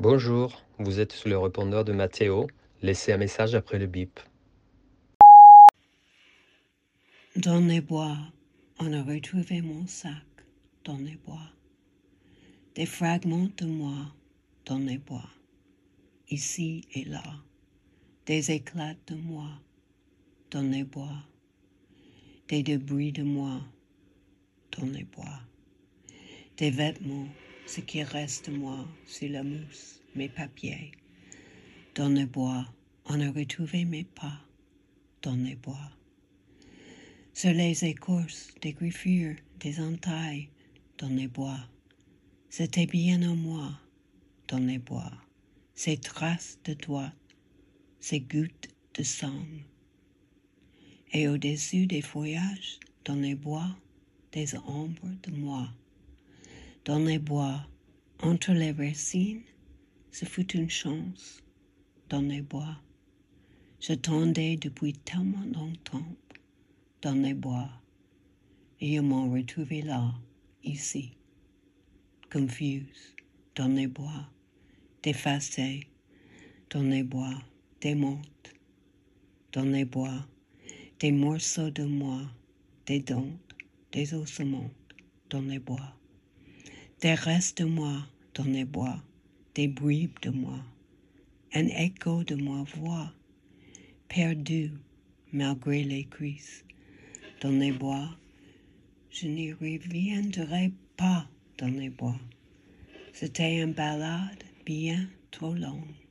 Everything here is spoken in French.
Bonjour, vous êtes sur le répondeur de Mathéo. Laissez un message après le bip. Dans les bois, on a retrouvé mon sac dans les bois. Des fragments de moi dans les bois, ici et là. Des éclats de moi dans les bois. Des débris de moi dans les bois. Des vêtements, ce qui reste moi sur la mousse, mes papiers. Dans les bois, on a retrouvé mes pas dans les bois. Sur les écorces des griffures, des entailles, dans les bois. C'était bien en moi, dans les bois, ces traces de doigts, ces gouttes de sang. Et au-dessus des feuillages, dans les bois, des ombres de moi. Dans les bois, entre les racines, ce fut une chance. Dans les bois, j'attendais depuis tellement longtemps dans les bois, et ils m'ont retrouvé là, ici, confuse, dans les bois, défacé, dans les bois, des montes, dans les bois, des morceaux de moi, des dents, des ossements, dans les bois, des restes de moi, dans les bois, des bribes de moi, un écho de ma voix, perdu malgré les crises dans les bois. Je n'y reviendrai pas dans les bois. C'était une balade bien trop longue.